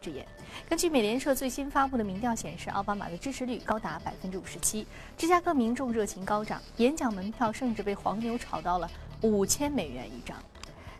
之言。根据美联社最新发布的民调显示，奥巴马的支持率高达百分之五十七。芝加哥民众热情高涨，演讲门票甚至被黄牛炒到了五千美元一张。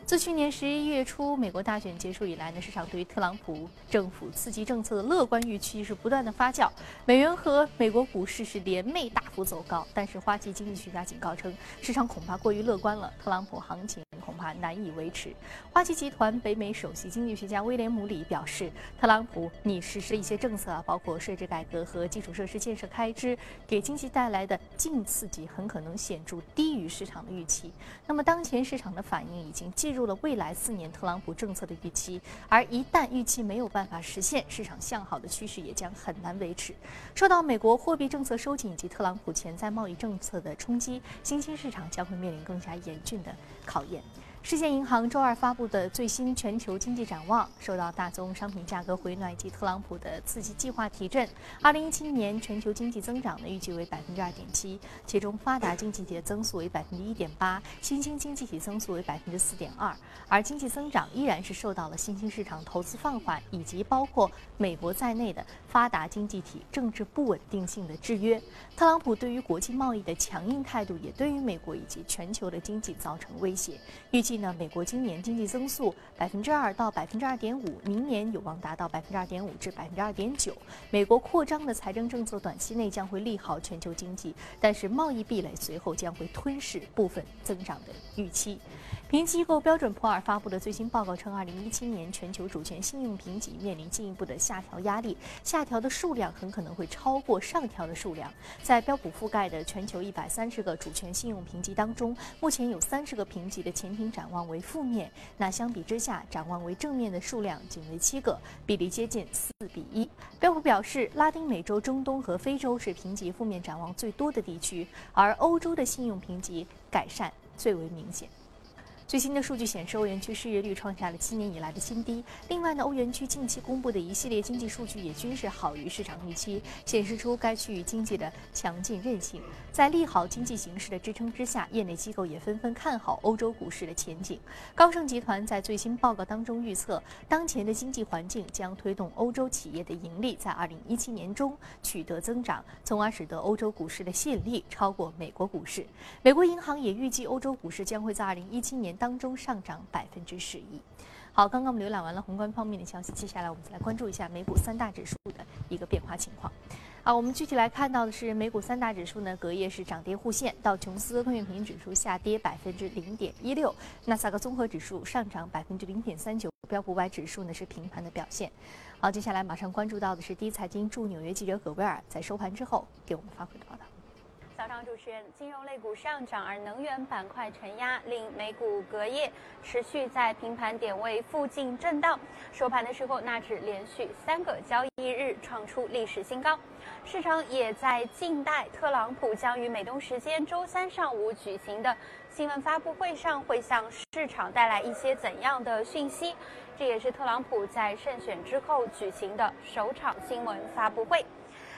自去年十一月初美国大选结束以来呢，市场对于特朗普政府刺激政策的乐观预期是不断的发酵，美元和美国股市是连袂大幅走高。但是花旗经济学家警告称，市场恐怕过于乐观了，特朗普行情。恐怕难以维持。花旗集团北美首席经济学家威廉姆里表示，特朗普拟实施一些政策啊，包括税制改革和基础设施建设开支，给经济带来的净刺激很可能显著低于市场的预期。那么，当前市场的反应已经进入了未来四年特朗普政策的预期，而一旦预期没有办法实现，市场向好的趋势也将很难维持。受到美国货币政策收紧以及特朗普潜在贸易政策的冲击，新兴市场将会面临更加严峻的考验。世界银行周二发布的最新全球经济展望，受到大宗商品价格回暖以及特朗普的刺激计划提振，2017年全球经济增长呢预计为百分之二点七，其中发达经济体的增速为百分之一点八，新兴经济体增速为百分之四点二，而经济增长依然是受到了新兴市场投资放缓以及包括美国在内的发达经济体政治不稳定性的制约。特朗普对于国际贸易的强硬态度，也对于美国以及全球的经济造成威胁。预计呢，美国今年经济增速百分之二到百分之二点五，明年有望达到百分之二点五至百分之二点九。美国扩张的财政政策短期内将会利好全球经济，但是贸易壁垒随后将会吞噬部分增长的预期。评级机构标准普尔发布的最新报告称，2017年全球主权信用评级面临进一步的下调压力，下调的数量很可能会超过上调的数量。在标普覆盖的全球130个主权信用评级当中，目前有30个评级的前景展望为负面，那相比之下，展望为正面的数量仅为7个，比例接近4比1。标普表示，拉丁美洲、中东和非洲是评级负面展望最多的地区，而欧洲的信用评级改善最为明显。最新的数据显示，欧元区失业率创下了七年以来的新低。另外呢，欧元区近期公布的一系列经济数据也均是好于市场预期，显示出该区域经济的强劲韧性。在利好经济形势的支撑之下，业内机构也纷纷看好欧洲股市的前景。高盛集团在最新报告当中预测，当前的经济环境将推动欧洲企业的盈利在二零一七年中取得增长，从而使得欧洲股市的吸引力超过美国股市。美国银行也预计，欧洲股市将会在二零一七年。当中上涨百分之十一。好，刚刚我们浏览完了宏观方面的消息，接下来我们再来关注一下美股三大指数的一个变化情况。啊，我们具体来看到的是美股三大指数呢，隔夜是涨跌互现，道琼斯工业平均指数下跌百分之零点一六，纳斯达克综合指数上涨百分之零点三九，标普五百指数呢是平盘的表现。好，接下来马上关注到的是第一财经驻纽约记者葛威尔在收盘之后给我们发回的。早上，主持人，金融类股上涨，而能源板块承压，令美股隔夜持续在平盘点位附近震荡。收盘的时候，纳指连续三个交易日创出历史新高。市场也在静待特朗普将于美东时间周三上午举行的新闻发布会上会向市场带来一些怎样的讯息。这也是特朗普在胜选之后举行的首场新闻发布会。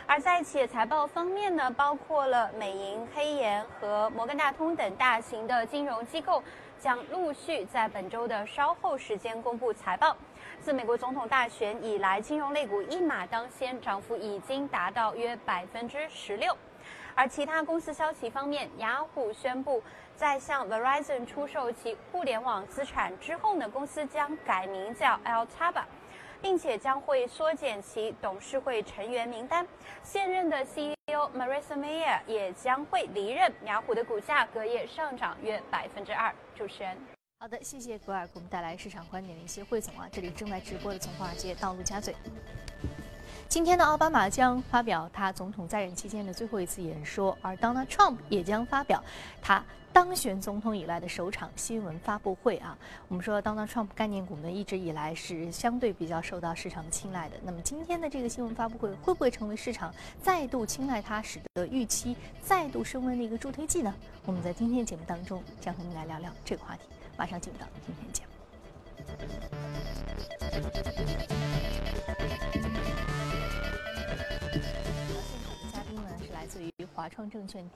而在企业财报方面呢，包括了美银、黑岩和摩根大通等大型的金融机构，将陆续在本周的稍后时间公布财报。自美国总统大选以来，金融类股一马当先，涨幅已经达到约百分之十六。而其他公司消息方面，雅虎宣布在向 Verizon 出售其互联网资产之后呢，公司将改名叫 Altaba。并且将会缩减其董事会成员名单，现任的 CEO Marissa Mayer 也将会离任。雅虎的股价隔夜上涨约百分之二。主持人，好的，谢谢格尔给我们带来市场观点的一些汇总啊。这里正在直播的从华尔街到陆家嘴。今天呢，奥巴马将发表他总统在任期间的最后一次演说，而 Donald Trump 也将发表他当选总统以来的首场新闻发布会啊。我们说 Donald Trump 概念股呢，一直以来是相对比较受到市场的青睐的。那么今天的这个新闻发布会会不会成为市场再度青睐它，使得预期再度升温的一个助推剂呢？我们在今天节目当中将和您来聊聊这个话题。马上进入到今天节目。华创证券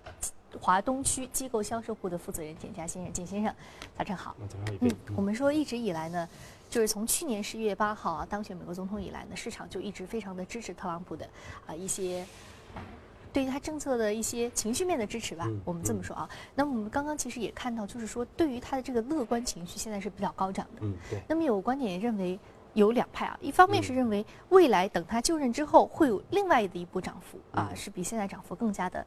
华东区机构销售部的负责人简家先生，简先生，早晨好。早上好。我们说一直以来呢，就是从去年十一月八号啊当选美国总统以来呢，市场就一直非常的支持特朗普的啊一些。对于他政策的一些情绪面的支持吧，我们这么说啊。那么我们刚刚其实也看到，就是说对于他的这个乐观情绪现在是比较高涨的。嗯，对。那么有观点认为有两派啊，一方面是认为未来等他就任之后会有另外的一波涨幅啊，是比现在涨幅更加的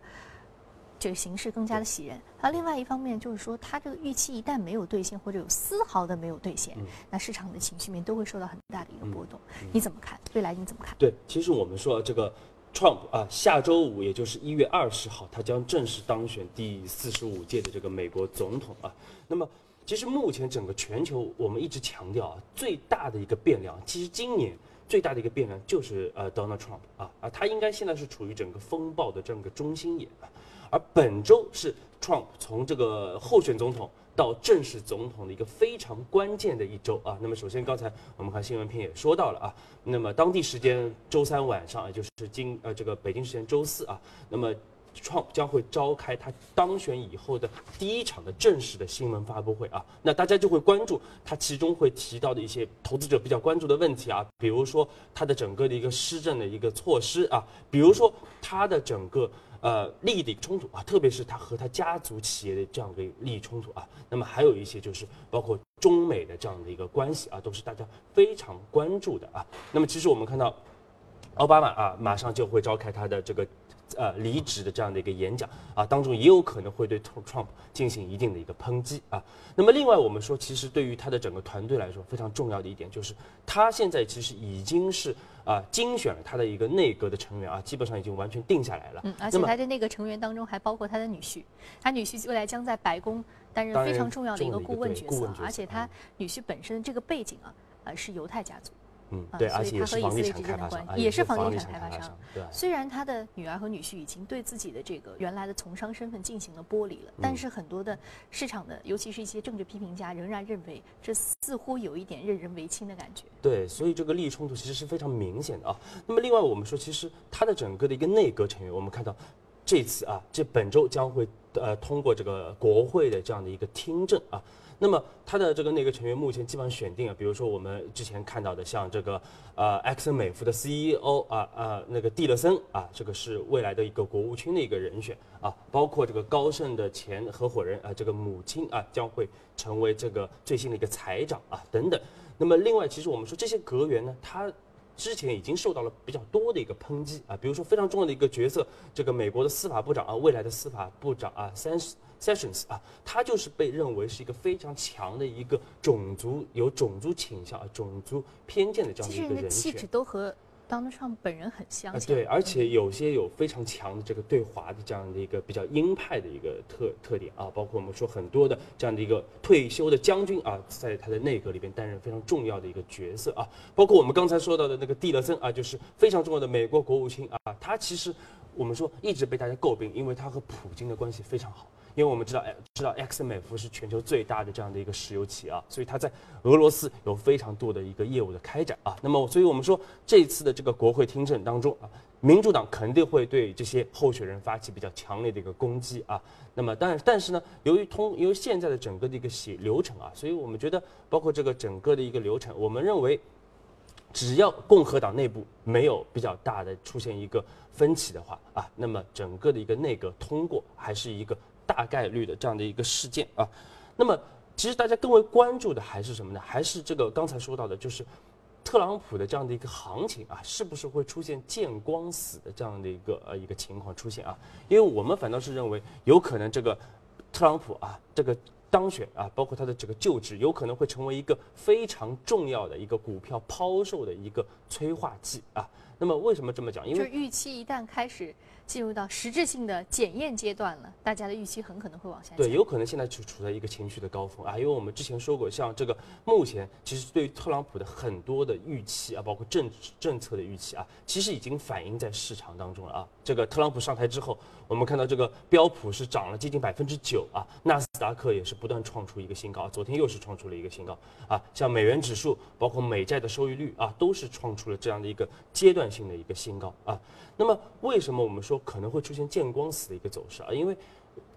这个形势更加的喜人。而另外一方面就是说，他这个预期一旦没有兑现或者有丝毫的没有兑现，那市场的情绪面都会受到很大的一个波动。你怎么看？未来你怎么看？对，其实我们说这个。Trump 啊，下周五也就是一月二十号，他将正式当选第四十五届的这个美国总统啊。那么，其实目前整个全球，我们一直强调啊，最大的一个变量，其实今年最大的一个变量就是呃 Donald Trump 啊啊，他应该现在是处于整个风暴的这样一个中心点啊。而本周是 Trump 从这个候选总统。到正式总统的一个非常关键的一周啊，那么首先刚才我们看新闻片也说到了啊，那么当地时间周三晚上，也就是今呃这个北京时间周四啊，那么创将会召开他当选以后的第一场的正式的新闻发布会啊，那大家就会关注他其中会提到的一些投资者比较关注的问题啊，比如说他的整个的一个施政的一个措施啊，比如说他的整个。呃，利益的一个冲突啊，特别是他和他家族企业的这样的利益冲突啊，那么还有一些就是包括中美的这样的一个关系啊，都是大家非常关注的啊。那么其实我们看到，奥巴马啊，马上就会召开他的这个。呃，离职的这样的一个演讲啊，当中也有可能会对 Trump 进行一定的一个抨击啊。那么另外，我们说，其实对于他的整个团队来说，非常重要的一点就是，他现在其实已经是啊精选了他的一个内阁的成员啊，基本上已经完全定下来了。嗯，而且他的内阁成员当中还包括他的女婿，他女婿未来将在白宫担任非常重要的一个顾问角色，而且他女婿本身这个背景啊，呃是犹太家族。嗯，对，而且他和以色列之间的关系也是房地产开发商。对，虽然他的女儿和女婿已经对自己的这个原来的从商身份进行了剥离了，但是很多的市场的，尤其是一些政治批评家，仍然认为这似乎有一点任人唯亲的感觉。对，所以这个利益冲突其实是非常明显的啊。那么另外，我们说，其实他的整个的一个内阁成员，我们看到这次啊，这本周将会呃通过这个国会的这样的一个听证啊。那么他的这个内阁成员目前基本上选定啊，比如说我们之前看到的，像这个呃埃克森美孚的 CEO 啊呃那个蒂勒森啊，这个是未来的一个国务卿的一个人选啊，包括这个高盛的前合伙人啊，这个母亲啊将会成为这个最新的一个财长啊等等。那么另外，其实我们说这些阁员呢，他之前已经受到了比较多的一个抨击啊，比如说非常重要的一个角色，这个美国的司法部长啊，未来的司法部长啊，，san sessions 啊，他就是被认为是一个非常强的一个种族有种族倾向啊、种族偏见的这样的一个人选。气质都和 Donald Trump 本人很相像。对，而且有些有非常强的这个对华的这样的一个比较鹰派的一个特特点啊，包括我们说很多的这样的一个退休的将军啊，在他的内阁里边担任非常重要的一个角色啊，包括我们刚才说到的那个蒂勒森啊，就是非常重要的美国国务卿啊，他其实我们说一直被大家诟病，因为他和普京的关系非常好。因为我们知道，知道 X 美孚是全球最大的这样的一个石油企业啊，所以它在俄罗斯有非常多的一个业务的开展啊。那么，所以我们说这次的这个国会听证当中啊，民主党肯定会对这些候选人发起比较强烈的一个攻击啊。那么，但但是呢，由于通由于现在的整个的一个写流程啊，所以我们觉得，包括这个整个的一个流程，我们认为，只要共和党内部没有比较大的出现一个分歧的话啊，那么整个的一个内阁通过还是一个。大概率的这样的一个事件啊，那么其实大家更为关注的还是什么呢？还是这个刚才说到的，就是特朗普的这样的一个行情啊，是不是会出现见光死的这样的一个呃一个情况出现啊？因为我们反倒是认为，有可能这个特朗普啊，这个当选啊，包括他的这个就职，有可能会成为一个非常重要的一个股票抛售的一个催化剂啊。那么为什么这么讲？因为预期一旦开始。进入到实质性的检验阶段了，大家的预期很可能会往下。对，有可能现在就处在一个情绪的高峰啊，因为我们之前说过，像这个目前其实对于特朗普的很多的预期啊，包括政政策的预期啊，其实已经反映在市场当中了啊。这个特朗普上台之后，我们看到这个标普是涨了接近百分之九啊，纳斯达克也是不断创出一个新高，昨天又是创出了一个新高啊。像美元指数，包括美债的收益率啊，都是创出了这样的一个阶段性的一个新高啊。那么为什么我们说可能会出现见光死的一个走势啊？因为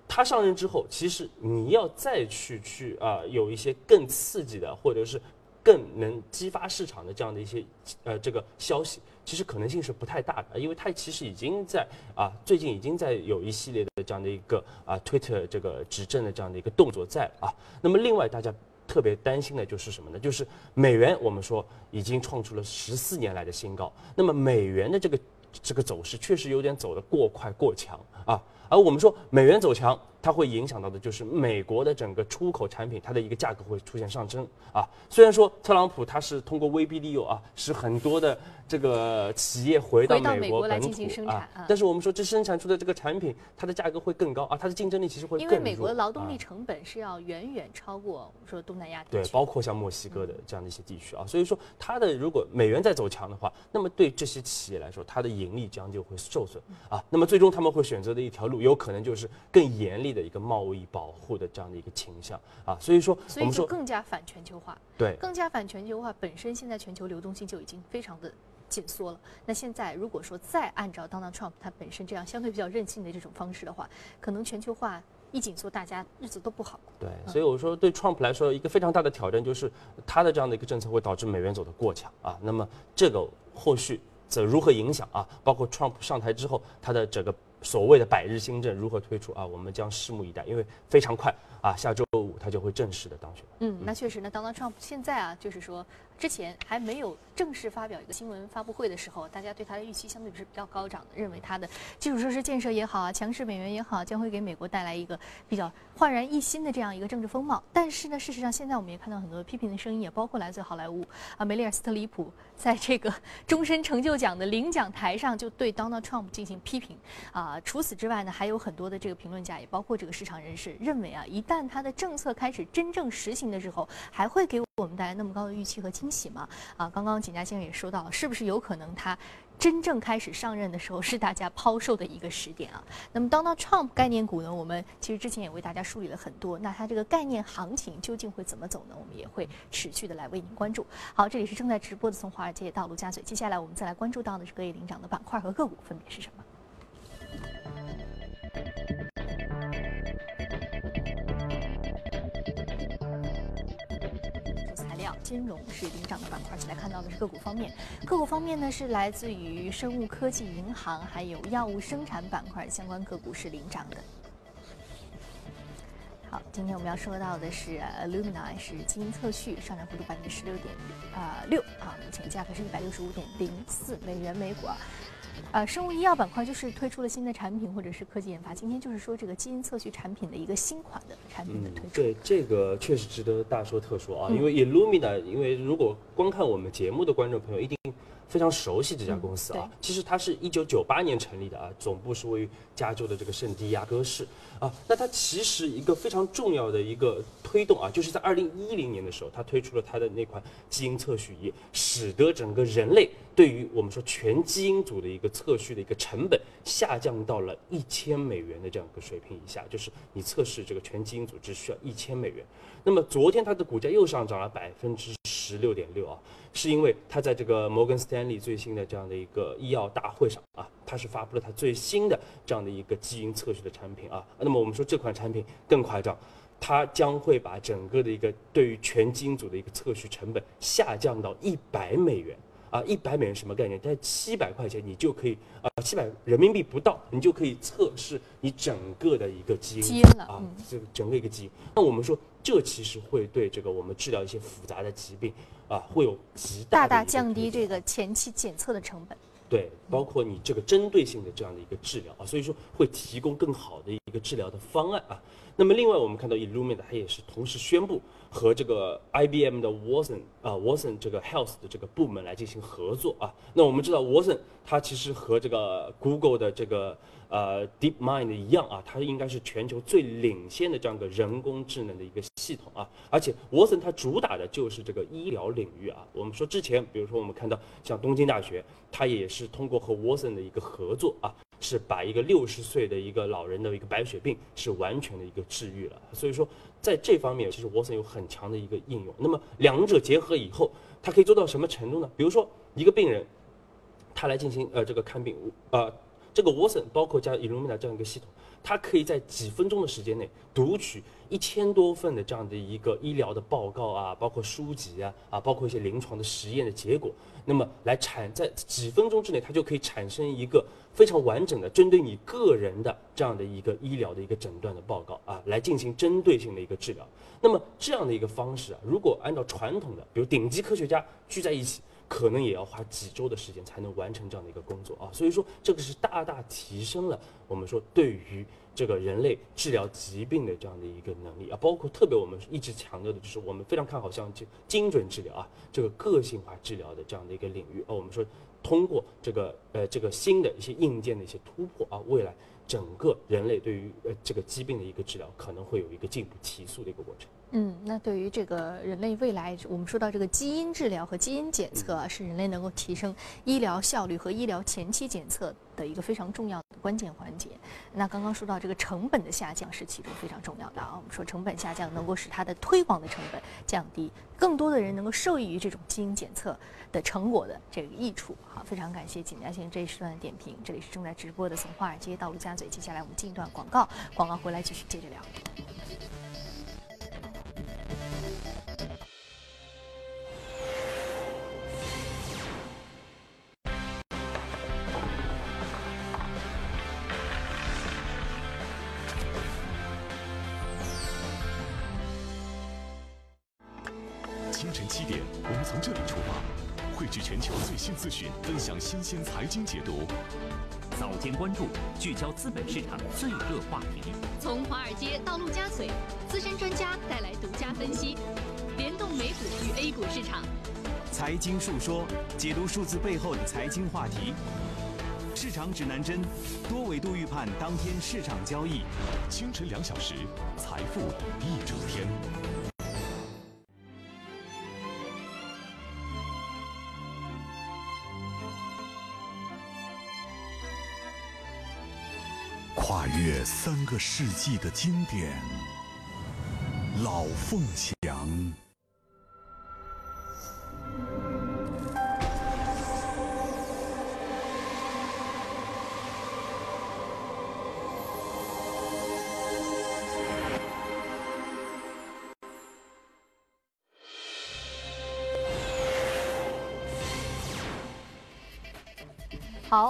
他上任之后，其实你要再去去啊，有一些更刺激的，或者是更能激发市场的这样的一些呃这个消息，其实可能性是不太大的，因为他其实已经在啊最近已经在有一系列的这样的一个啊 Twitter 这个执政的这样的一个动作在啊。那么另外大家特别担心的就是什么呢？就是美元，我们说已经创出了十四年来的新高，那么美元的这个这个走势确实有点走得过快过强啊。而我们说美元走强，它会影响到的就是美国的整个出口产品，它的一个价格会出现上升啊。虽然说特朗普他是通过威逼利诱啊，使很多的这个企业回到美国本土啊，但是我们说这生产出的这个产品，它的价格会更高啊，它的竞争力其实会更因为美国的劳动力成本是要远远超过我们说东南亚地区对，包括像墨西哥的这样的一些地区啊。所以说它的如果美元在走强的话，那么对这些企业来说，它的盈利将就会受损啊。那么最终他们会选择的一条路。有可能就是更严厉的一个贸易保护的这样的一个倾向啊，所以说所以说更加反全球化，对，更加反全球化本身现在全球流动性就已经非常的紧缩了。那现在如果说再按照 Donald Trump 他本身这样相对比较任性的这种方式的话，可能全球化一紧缩，大家日子都不好。对，所以我说对 Trump 来说一个非常大的挑战就是他的这样的一个政策会导致美元走的过强啊。那么这个后续则如何影响啊？包括 Trump 上台之后他的整个。所谓的百日新政如何推出啊？我们将拭目以待，因为非常快啊，下周五他就会正式的当选。嗯，那确实呢当当 Trump 现在啊，就是说。之前还没有正式发表一个新闻发布会的时候，大家对他的预期相对是比较高涨的，认为他的基础设施建设也好啊，强势美元也好，将会给美国带来一个比较焕然一新的这样一个政治风貌。但是呢，事实上现在我们也看到很多批评的声音，也包括来自好莱坞啊，梅丽尔·斯特里普在这个终身成就奖的领奖台上就对 Donald Trump 进行批评啊。除此之外呢，还有很多的这个评论家，也包括这个市场人士认为啊，一旦他的政策开始真正实行的时候，还会给我我们带来那么高的预期和惊喜吗？啊，刚刚景佳先生也说到了，是不是有可能他真正开始上任的时候是大家抛售的一个时点啊？那么 Donald Trump 概念股呢？我们其实之前也为大家梳理了很多，那它这个概念行情究竟会怎么走呢？我们也会持续的来为您关注。好，这里是正在直播的从华尔街到陆家嘴，接下来我们再来关注到的是隔夜领涨的板块和个股分别是什么？金融是领涨的板块，现在看到的是个股方面。个股方面呢，是来自于生物科技、银行还有药物生产板块相关个股是领涨的。好，今天我们要说到的是 Alumina，是基因测序，上涨幅度百分之十六点啊六啊，目前价格是一百六十五点零四美元每股。啊呃，生物医药板块就是推出了新的产品或者是科技研发。今天就是说这个基因测序产品的一个新款的产品的推出。对，这个确实值得大说特说啊，因为 Illumina，因为如果观看我们节目的观众朋友一定。非常熟悉这家公司啊，其实它是一九九八年成立的啊，总部是位于加州的这个圣地亚哥市啊。那它其实一个非常重要的一个推动啊，就是在二零一零年的时候，它推出了它的那款基因测序仪，使得整个人类对于我们说全基因组的一个测序的一个成本下降到了一千美元的这样一个水平以下，就是你测试这个全基因组只需要一千美元。那么昨天它的股价又上涨了百分之十六点六啊。是因为它在这个摩根斯丹利最新的这样的一个医药大会上啊，它是发布了它最新的这样的一个基因测序的产品啊。那么我们说这款产品更夸张，它将会把整个的一个对于全基因组的一个测序成本下降到一百美元啊，一百美元什么概念？在七百块钱你就可以啊，七百人民币不到，你就可以测试你整个的一个基因了啊，这个整个一个基因。那我们说这其实会对这个我们治疗一些复杂的疾病。啊，会有极大大降低这个前期检测的成本。对，包括你这个针对性的这样的一个治疗啊，所以说会提供更好的一个治疗的方案啊。那么另外，我们看到 Illumina 它也是同时宣布和这个 IBM 的 Watson 啊 Watson 这个 Health 的这个部门来进行合作啊。那我们知道 Watson 它其实和这个 Google 的这个呃，DeepMind 一样啊，它应该是全球最领先的这样一个人工智能的一个系统啊。而且沃森它主打的就是这个医疗领域啊。我们说之前，比如说我们看到像东京大学，它也是通过和沃森的一个合作啊，是把一个六十岁的一个老人的一个白血病是完全的一个治愈了。所以说，在这方面，其实沃森有很强的一个应用。那么两者结合以后，它可以做到什么程度呢？比如说一个病人，他来进行呃这个看病，呃。这个 Watson 包括加 Illumina 这样一个系统，它可以在几分钟的时间内读取一千多份的这样的一个医疗的报告啊，包括书籍啊，啊，包括一些临床的实验的结果，那么来产在几分钟之内，它就可以产生一个非常完整的针对你个人的这样的一个医疗的一个诊断的报告啊，来进行针对性的一个治疗。那么这样的一个方式啊，如果按照传统的，比如顶级科学家聚在一起。可能也要花几周的时间才能完成这样的一个工作啊，所以说这个是大大提升了我们说对于这个人类治疗疾病的这样的一个能力啊，包括特别我们一直强调的就是我们非常看好像精精准治疗啊，这个个性化治疗的这样的一个领域啊，我们说通过这个呃这个新的一些硬件的一些突破啊，未来整个人类对于呃这个疾病的一个治疗可能会有一个进步提速的一个过程。嗯，那对于这个人类未来，我们说到这个基因治疗和基因检测是人类能够提升医疗效率和医疗前期检测的一个非常重要的关键环节。那刚刚说到这个成本的下降是其中非常重要的啊。我们说成本下降能够使它的推广的成本降低，更多的人能够受益于这种基因检测的成果的这个益处。好，非常感谢景家先生这一时段的点评。这里是正在直播的从华尔街到陆家嘴，接下来我们进一段广告，广告回来继续接着聊。鲜财经解读。早间关注，聚焦资本市场最热话题。从华尔街到陆家嘴，资深专家带来独家分析，联动美股与 A 股市场。财经述说，解读数字背后的财经话题。市场指南针，多维度预判当天市场交易。清晨两小时，财富一整天。三个世纪的经典，老凤祥。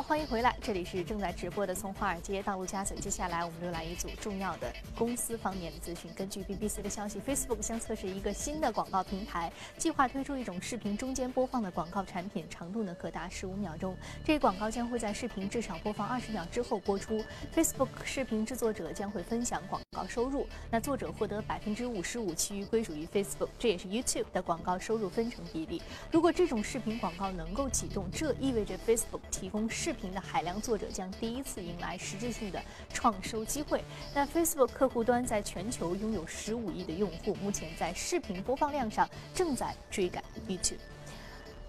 欢迎回来，这里是正在直播的从华尔街到陆家嘴。接下来我们浏览一组重要的公司方面的资讯。根据 BBC 的消息，Facebook 将测试一个新的广告平台，计划推出一种视频中间播放的广告产品，长度呢可达十五秒钟。这一广告将会在视频至少播放二十秒之后播出。Facebook 视频制作者将会分享广告收入，那作者获得百分之五十五，其余归属于 Facebook，这也是 YouTube 的广告收入分成比例。如果这种视频广告能够启动，这意味着 Facebook 提供。视频的海量作者将第一次迎来实质性的创收机会。那 Facebook 客户端在全球拥有十五亿的用户，目前在视频播放量上正在追赶 YouTube。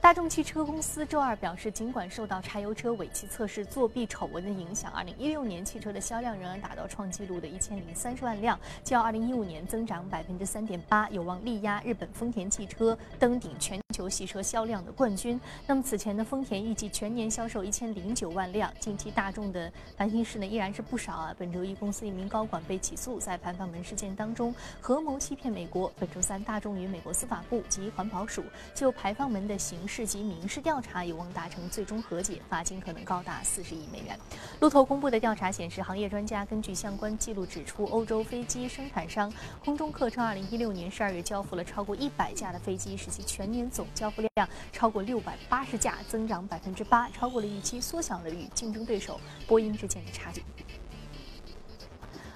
大众汽车公司周二表示，尽管受到柴油车尾气测试作弊丑闻的影响，2016年汽车的销量仍然达到创纪录的1030万辆，较2015年增长3.8%，有望力压日本丰田汽车登顶全球汽车销量的冠军。那么此前的丰田预计全年销售1009万辆。近期大众的烦心事呢依然是不少啊。本周一，公司一名高管被起诉，在排放门事件当中合谋欺骗美国。本周三，大众与美国司法部及环保署就排放门的形式。市级民事调查有望达成最终和解，罚金可能高达四十亿美元。路透公布的调查显示，行业专家根据相关记录指出，欧洲飞机生产商空中客称，二零一六年十二月交付了超过一百架的飞机，使其全年总交付量超过六百八十架，增长百分之八，超过了预期，缩小了与竞争对手波音之间的差距。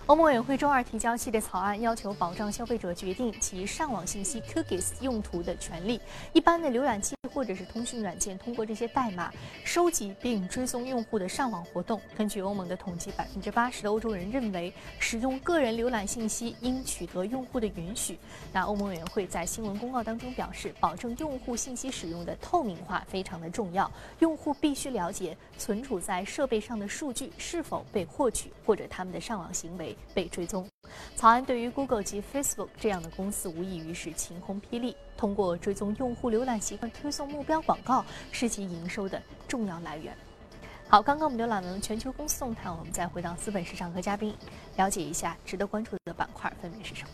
欧盟委员会周二提交系列草案，要求保障消费者决定其上网信息 cookies 用途的权利。一般的浏览器或者是通讯软件通过这些代码收集并追踪用户的上网活动。根据欧盟的统计，百分之八十的欧洲人认为使用个人浏览信息应取得用户的允许。那欧盟委员会在新闻公告当中表示，保证用户信息使用的透明化非常的重要。用户必须了解存储在设备上的数据是否被获取，或者他们的上网行为。被追踪，草案对于 Google 及 Facebook 这样的公司无异于是晴空霹雳。通过追踪用户浏览习惯，推送目标广告是其营收的重要来源。好，刚刚我们浏览完了全球公司动态，我们再回到资本市场和嘉宾了解一下值得关注的板块分别是什么。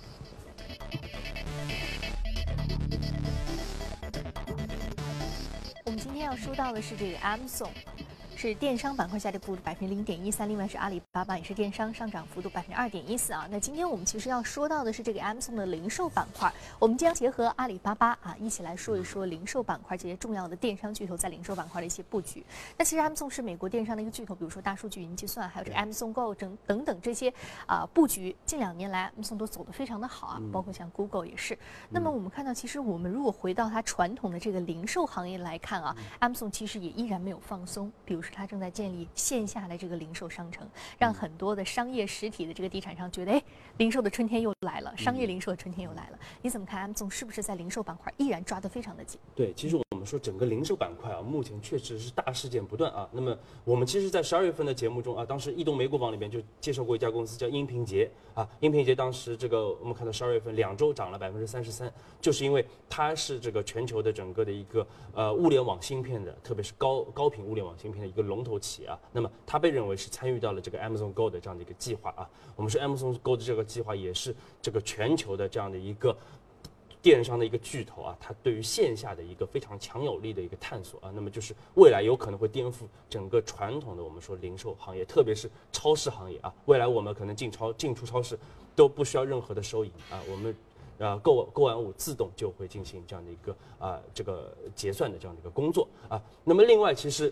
我们今天要说到的是这个 Amazon。是电商板块下跌幅度百分之零点一三，另外是阿里巴巴也是电商上涨幅度百分之二点一四啊。那今天我们其实要说到的是这个 Amazon 的零售板块，我们将结合阿里巴巴啊一起来说一说零售板块这些重要的电商巨头在零售板块的一些布局。那其实 Amazon 是美国电商的一个巨头，比如说大数据、云计算，还有这个 Amazon Go 等等等这些啊布局，近两年来 Amazon 都走得非常的好啊，包括像 Google 也是。那么我们看到，其实我们如果回到它传统的这个零售行业来看啊，Amazon 其实也依然没有放松，比如说它正在建立。线下的这个零售商城，让很多的商业实体的这个地产商觉得，哎，零售的春天又来了，商业零售的春天又来了。你怎么看？Amazon 是不是在零售板块依然抓得非常的紧？对，其实我们说整个零售板块啊，目前确实是大事件不断啊。那么我们其实，在十二月份的节目中啊，当时易动美股榜里面就介绍过一家公司叫音频节啊。音频节当时这个我们看到十二月份两周涨了百分之三十三，就是因为它是这个全球的整个的一个呃物联网芯片的，特别是高高频物联网芯片的一一个龙头企业啊。那么它被认为是参与到了这个 Amazon Go 的这样的一个计划啊。我们说 Amazon Go 的这个计划也是这个全球的这样的一个电商的一个巨头啊，它对于线下的一个非常强有力的一个探索啊。那么就是未来有可能会颠覆整个传统的我们说零售行业，特别是超市行业啊。未来我们可能进超进出超市都不需要任何的收银啊，我们呃购购完物自动就会进行这样的一个啊这个结算的这样的一个工作啊。那么另外其实。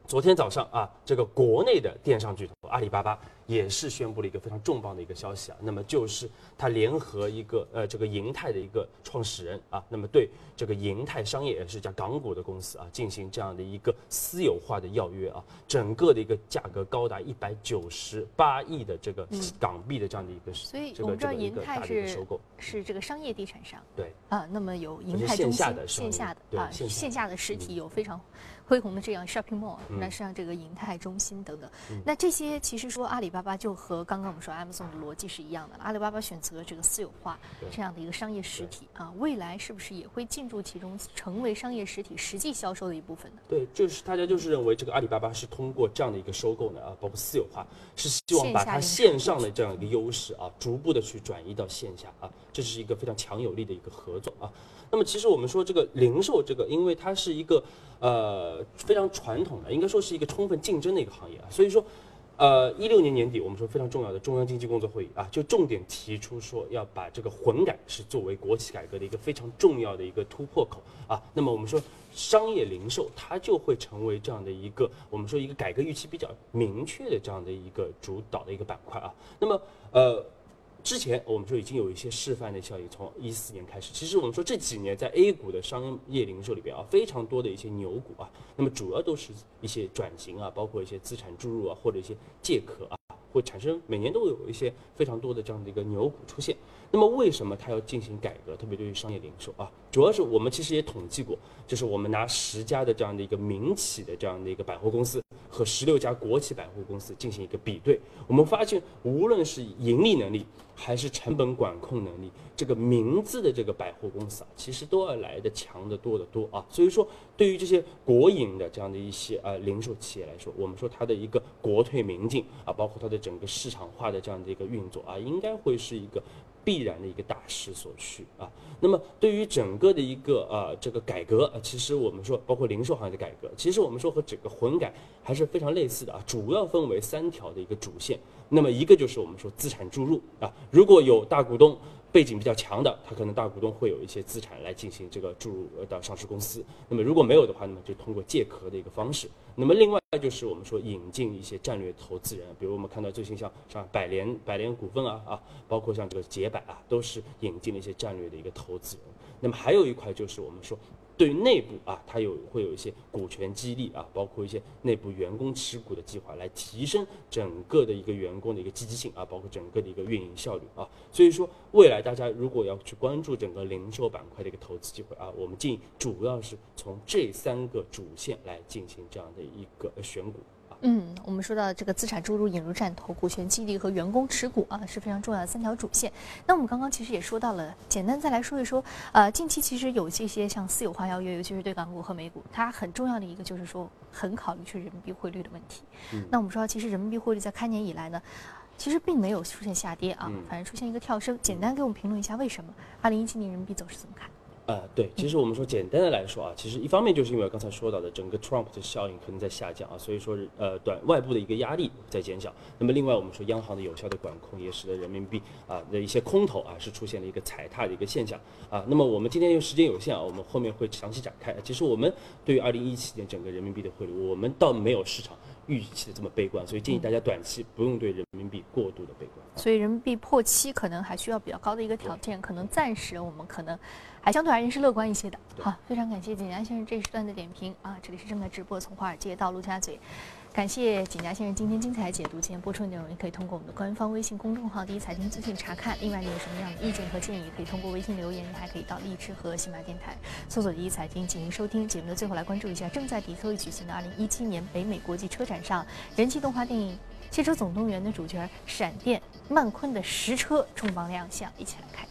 昨天早上啊，这个国内的电商巨头阿里巴巴也是宣布了一个非常重磅的一个消息啊，那么就是它联合一个呃这个银泰的一个创始人啊，那么对这个银泰商业也是一家港股的公司啊，进行这样的一个私有化的要约啊，整个的一个价格高达一百九十八亿的这个港币的这样的一个，所以我们知道银泰是是这个商业地产商，对啊，那么有银泰中心线下的啊线下的实体有非常。恢宏的这样 shopping mall，那像这个银泰中心等等，那这些其实说阿里巴巴就和刚刚我们说 Amazon 的逻辑是一样的。阿里巴巴选择这个私有化这样的一个商业实体啊，未来是不是也会进入其中，成为商业实体实际销售的一部分呢？对，就是大家就是认为这个阿里巴巴是通过这样的一个收购呢啊，包括私有化，是希望把它线上的这样一个优势啊，逐步的去转移到线下啊，这是一个非常强有力的一个合作啊。那么其实我们说这个零售这个，因为它是一个呃非常传统的，应该说是一个充分竞争的一个行业啊。所以说，呃，一六年年底我们说非常重要的中央经济工作会议啊，就重点提出说要把这个混改是作为国企改革的一个非常重要的一个突破口啊。那么我们说商业零售它就会成为这样的一个我们说一个改革预期比较明确的这样的一个主导的一个板块啊。那么呃。之前我们说已经有一些示范的效应，从一四年开始。其实我们说这几年在 A 股的商业零售里边啊，非常多的一些牛股啊，那么主要都是一些转型啊，包括一些资产注入啊，或者一些借壳啊，会产生每年都有一些非常多的这样的一个牛股出现。那么为什么它要进行改革？特别对于商业零售啊，主要是我们其实也统计过，就是我们拿十家的这样的一个民企的这样的一个百货公司和十六家国企百货公司进行一个比对，我们发现无论是盈利能力还是成本管控能力，这个名字的这个百货公司啊，其实都要来的强得多得多啊。所以说，对于这些国营的这样的一些呃零售企业来说，我们说它的一个国退民进啊，包括它的整个市场化的这样的一个运作啊，应该会是一个。必然的一个大势所趋啊。那么对于整个的一个呃这个改革，其实我们说包括零售行业的改革，其实我们说和整个混改还是非常类似的啊。主要分为三条的一个主线。那么一个就是我们说资产注入啊，如果有大股东。背景比较强的，他可能大股东会有一些资产来进行这个注入到上市公司。那么如果没有的话，那么就通过借壳的一个方式。那么另外就是我们说引进一些战略投资人，比如我们看到最近像像百联百联股份啊啊，包括像这个捷百啊，都是引进了一些战略的一个投资人。那么还有一块就是我们说。对于内部啊，它有会有一些股权激励啊，包括一些内部员工持股的计划，来提升整个的一个员工的一个积极性啊，包括整个的一个运营效率啊。所以说，未来大家如果要去关注整个零售板块的一个投资机会啊，我们建议主要是从这三个主线来进行这样的一个选股。啊。嗯，我们说到这个资产注入、引入、战投、股权激励和员工持股啊，是非常重要的三条主线。那我们刚刚其实也说到了，简单再来说一说，呃，近期其实有这些像私有化邀约，尤其是对港股和美股，它很重要的一个就是说，很考虑是人民币汇率的问题。嗯那我们说到，其实人民币汇率在开年以来呢，其实并没有出现下跌啊，嗯反而出现一个跳升。简单给我们评论一下为什么？二零一七年人民币走势怎么看？啊、对，其实我们说简单的来说啊，其实一方面就是因为刚才说到的整个 Trump 的效应可能在下降啊，所以说呃短外部的一个压力在减小。那么另外我们说央行的有效的管控也使得人民币啊的一些空头啊是出现了一个踩踏的一个现象啊。那么我们今天因为时间有限啊，我们后面会详细展开。其实我们对于二零一七年整个人民币的汇率，我们倒没有市场预期的这么悲观，所以建议大家短期不用对人民币过度的悲观。所以人民币破七可能还需要比较高的一个条件，可能暂时我们可能还相对而言是乐观一些的。好，非常感谢景家先生这一时段的点评啊！这里是正在直播，从华尔街到陆家嘴。感谢景家先生今天精彩解读，今天播出的内容也可以通过我们的官方微信公众号“第一财经资讯”查看。另外，你有什么样的意见和建议，可以通过微信留言，你还可以到荔枝和喜马拉雅电台搜索“第一财经”进行收听。节目的最后来关注一下正在底特律举行的2017年北美国际车展上，人气动画电影《汽车总动员》的主角闪电曼昆的实车重磅亮相，一起来看。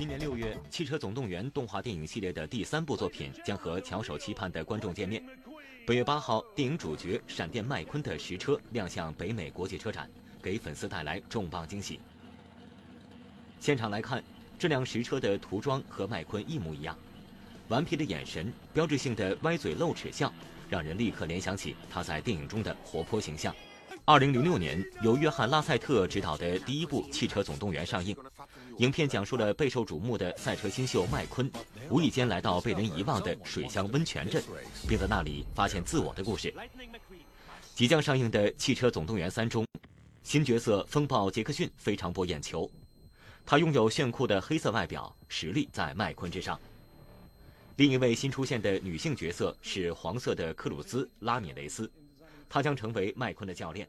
今年六月，《汽车总动员》动画电影系列的第三部作品将和翘首期盼的观众见面。本月八号，电影主角闪电麦昆的实车亮相北美国际车展，给粉丝带来重磅惊喜。现场来看，这辆实车的涂装和麦昆一模一样，顽皮的眼神、标志性的歪嘴露齿笑，让人立刻联想起他在电影中的活泼形象。二零零六年，由约翰·拉塞特执导的第一部《汽车总动员》上映。影片讲述了备受瞩目的赛车新秀麦昆，无意间来到被人遗忘的水乡温泉镇，并在那里发现自我的故事。即将上映的《汽车总动员三》中，新角色风暴杰克逊非常博眼球。他拥有炫酷的黑色外表，实力在麦昆之上。另一位新出现的女性角色是黄色的克鲁兹·拉米雷斯，她将成为麦昆的教练。